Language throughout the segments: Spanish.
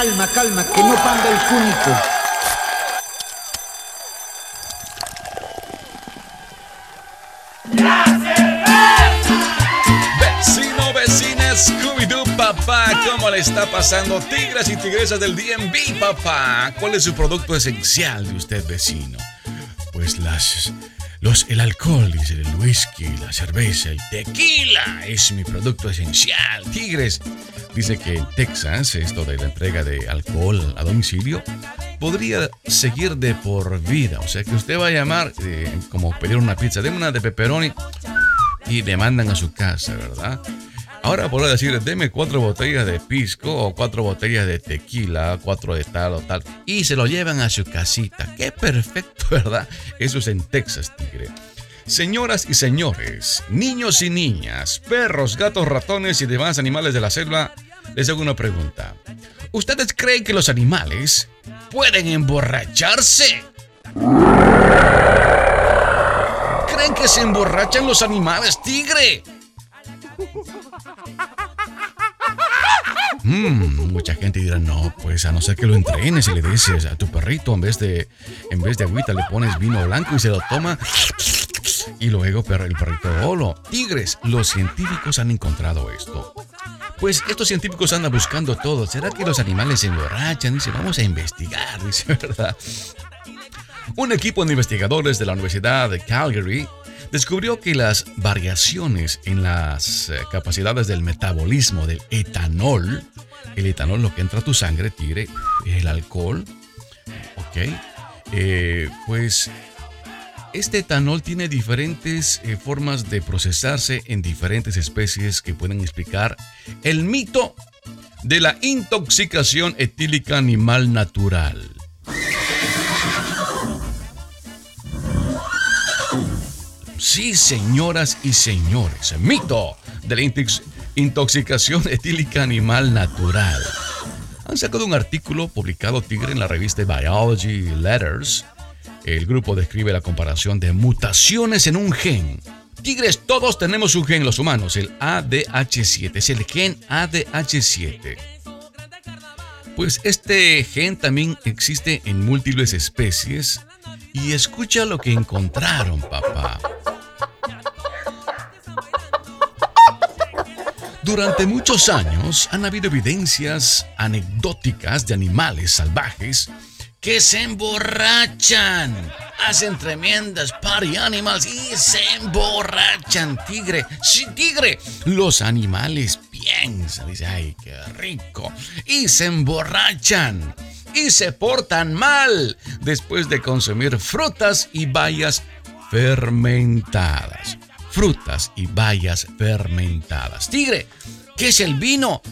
Calma, calma, que no panda el cúnico. Vecino, vecina, Scooby-Doo, papá, ¿cómo le está pasando? Tigres y tigresas del DMV, papá. ¿Cuál es su producto esencial de usted, vecino? Pues las los, el alcohol, dice el whisky, la cerveza, el tequila es mi producto esencial. Tigres dice que en Texas esto de la entrega de alcohol a domicilio podría seguir de por vida. O sea que usted va a llamar eh, como pedir una pizza, de una de pepperoni y le mandan a su casa, ¿verdad? Ahora podrá decir, deme cuatro botellas de pisco o cuatro botellas de tequila, cuatro de tal o tal, y se lo llevan a su casita. Qué perfecto, ¿verdad? Eso es en Texas, Tigre. Señoras y señores, niños y niñas, perros, gatos, ratones y demás animales de la selva, les hago una pregunta. ¿Ustedes creen que los animales pueden emborracharse? ¿Creen que se emborrachan los animales, tigre? Mm, mucha gente dirá, no, pues a no ser que lo entrenes y le dices a tu perrito, en vez de, en vez de agüita le pones vino blanco y se lo toma. Y luego el perrito bolo. Tigres, los científicos han encontrado esto. Pues estos científicos andan buscando todo. ¿Será que los animales se emborrachan? Dice, vamos a investigar, dice, ¿verdad? Un equipo de investigadores de la Universidad de Calgary descubrió que las variaciones en las eh, capacidades del metabolismo del etanol, el etanol lo que entra a tu sangre, tigre, el alcohol, ok, eh, pues este etanol tiene diferentes eh, formas de procesarse en diferentes especies que pueden explicar el mito de la intoxicación etílica animal natural. Sí, señoras y señores, mito de la intoxicación etílica animal natural. Han sacado un artículo publicado Tigre en la revista Biology Letters. El grupo describe la comparación de mutaciones en un gen. Tigres, todos tenemos un gen, los humanos, el ADH7, es el gen ADH7. Pues este gen también existe en múltiples especies y escucha lo que encontraron, papá. Durante muchos años han habido evidencias anecdóticas de animales salvajes que se emborrachan. Hacen tremendas party animals y se emborrachan, tigre. Sí, tigre. Los animales piensan, dice, ay, qué rico. Y se emborrachan y se portan mal después de consumir frutas y bayas fermentadas. Frutas y bayas fermentadas. Tigre, ¿qué es el vino?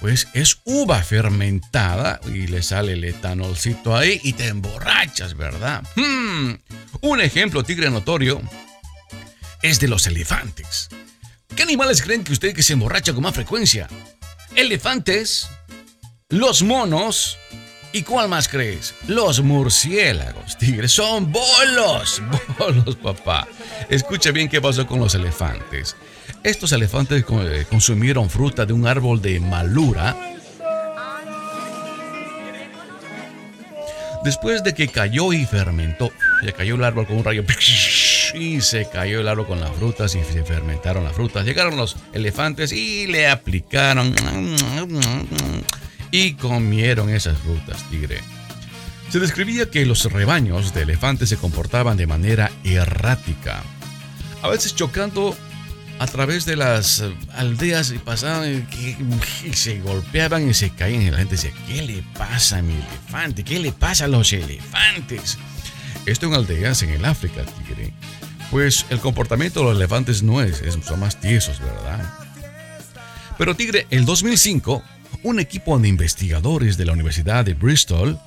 Pues es uva fermentada y le sale el etanolcito ahí y te emborrachas, ¿verdad? Hmm. Un ejemplo, tigre notorio, es de los elefantes. ¿Qué animales creen que usted que se emborracha con más frecuencia? Elefantes, los monos, ¿Y cuál más crees? Los murciélagos, tigres, son bolos, bolos, papá. Escucha bien qué pasó con los elefantes. Estos elefantes eh, consumieron fruta de un árbol de malura. Después de que cayó y fermentó, se cayó el árbol con un rayo y se cayó el árbol con las frutas y se fermentaron las frutas. Llegaron los elefantes y le aplicaron y comieron esas frutas, tigre. Se describía que los rebaños de elefantes se comportaban de manera errática, a veces chocando a través de las aldeas y pasaban y, se golpeaban y se caían y la gente decía, ¿qué le pasa a mi elefante? ¿Qué le pasa a los elefantes? Esto en aldeas en el África, tigre. Pues el comportamiento de los elefantes no es, son más tiesos, ¿verdad? Pero tigre, el 2005 un equipo de investigadores de la Universidad de Bristol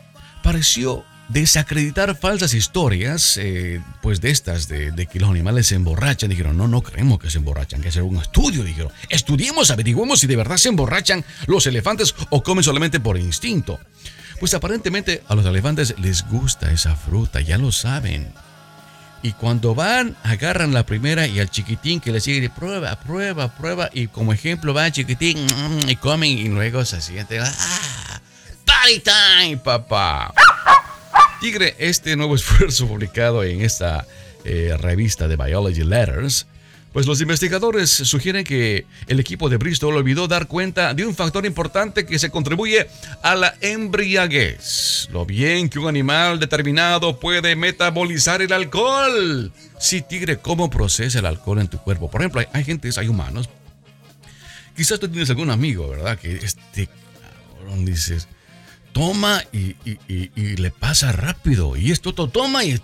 pareció desacreditar falsas historias, eh, pues de estas, de, que los animales se emborrachan. Dijeron, no, no creemos que se emborrachan, que hacer un estudio. Dijeron, estudiemos, averiguemos si de verdad se emborrachan los elefantes o comen solamente por instinto. Pues aparentemente a los elefantes les gusta esa fruta, ya lo saben. Y cuando van, agarran la primera y al chiquitín que le sigue, prueba, prueba, prueba. Y como ejemplo va chiquitín y comen y luego se siente, ¡ah! Party time, papá. Tigre, este nuevo esfuerzo publicado en esta eh, revista de Biology Letters pues los investigadores sugieren que el equipo de Bristol olvidó dar cuenta de un factor importante que se contribuye a la embriaguez. Lo bien que un animal determinado puede metabolizar el alcohol. Sí, tigre, ¿cómo procesa el alcohol en tu cuerpo? Por ejemplo, hay, hay gente, hay humanos. Quizás tú tienes algún amigo, ¿verdad? Que este cabrón dices, toma y, le pasa rápido. Y esto toma y ya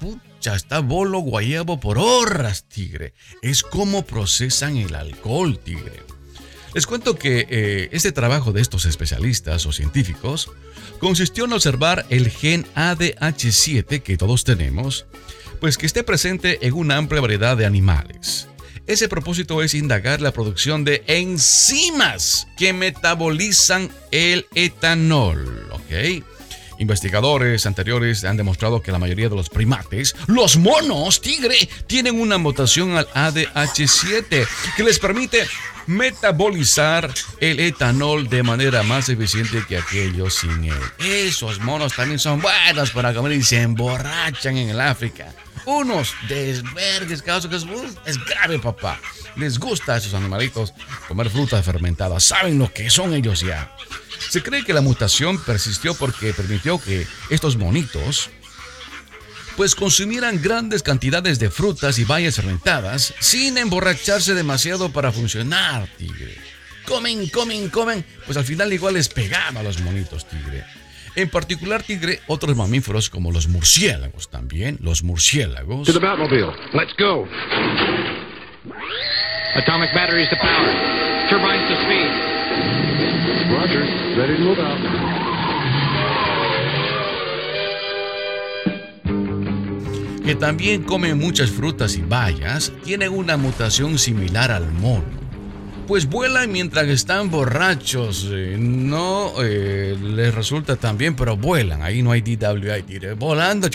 está bolo guayabo por horas, tigre. Es como procesan el alcohol, tigre. Les cuento que eh, este trabajo de estos especialistas o científicos consistió en observar el gen ADH7 que todos tenemos, pues que esté presente en una amplia variedad de animales. Ese propósito es indagar la producción de enzimas que metabolizan el etanol, ¿ok? Investigadores anteriores han demostrado que la mayoría de los primates, los monos tigre, tienen una mutación al ADH7 que les permite metabolizar el etanol de manera más eficiente que aquellos sin él. Esos monos también son buenos para comer y se emborrachan en el África. Unos desvergues, caso que es, grave, papá. Les gusta a esos animalitos comer frutas fermentadas. Saben lo que son ellos ya. Se cree que la mutación persistió porque permitió que estos monitos pues consumieran grandes cantidades de frutas y bayas fermentadas sin emborracharse demasiado para funcionar, tigre. Comen, comen, comen, pues al final igual les pegaba a los monitos, tigre. En particular, tigre, otros mamíferos como los murciélagos también, los murciélagos. To the Batmobile. Let's go. Atomic batteries to power. Turbines to speed. Que también comen muchas frutas y bayas, tienen una mutación similar al mono pues vuelan mientras están borrachos. Eh, no eh, les resulta tan bien, pero vuelan. Ahí no hay DWI, volando.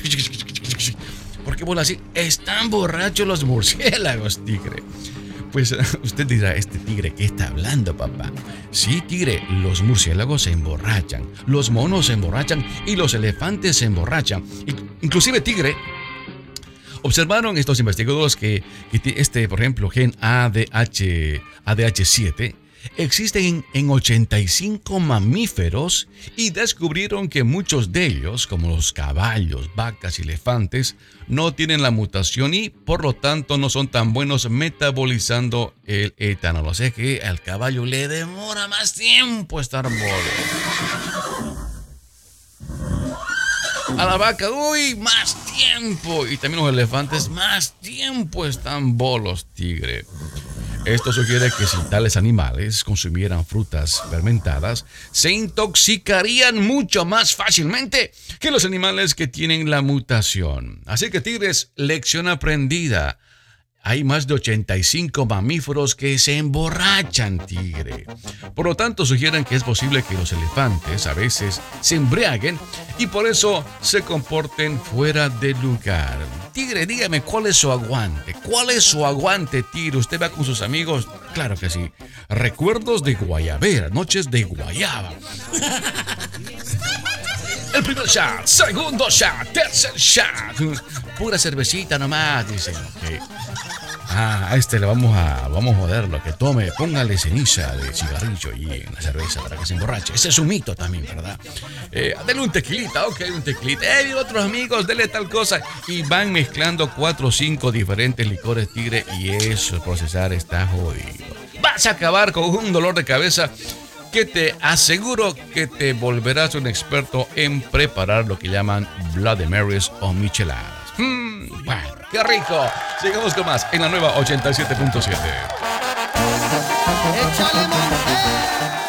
¿Por qué vuelan así? Están borrachos los murciélagos, tigre. Pues usted dirá, este tigre, ¿qué está hablando, papá? Sí, tigre, los murciélagos se emborrachan, los monos se emborrachan y los elefantes se emborrachan. Inclusive, tigre, Observaron estos investigadores que, este, por ejemplo, gen ADH, ADH7 existen en 85 mamíferos y descubrieron que muchos de ellos, como los caballos, vacas y elefantes, no tienen la mutación y por lo tanto no son tan buenos metabolizando el etanol. O sea que al caballo le demora más tiempo estar bolo a la vaca, uy, más tiempo. Y también los elefantes, más tiempo están bolos, tigre. Esto sugiere que si tales animales consumieran frutas fermentadas, se intoxicarían mucho más fácilmente que los animales que tienen la mutación. Así que tigres, lección aprendida hay más de 85 mamíferos que se emborrachan, tigre. Por lo tanto, sugieren que es posible que los elefantes a veces se embriaguen y por eso se comporten fuera de lugar. Tigre, dígame cuál es su aguante. ¿Cuál es su aguante, tigre? ¿Usted va con sus amigos? Claro que sí. Recuerdos de Guayabera, noches de Guayaba. El primer shot, segundo shot, tercer shot. Pura cervecita nomás, dicen. Ah, a este le vamos a, vamos a joderlo, que tome, póngale ceniza de cigarrillo y en la cerveza para que se emborrache. Ese es un mito también, ¿verdad? Eh, dele un tequilita, ok, un tequilita. Eh, otros amigos, dele tal cosa. Y van mezclando cuatro o cinco diferentes licores tigre y eso, procesar está jodido. Vas a acabar con un dolor de cabeza que te aseguro que te volverás un experto en preparar lo que llaman Bloody Marys o micheladas. Hmm, bueno, qué rico. Sigamos con más en la nueva 87.7.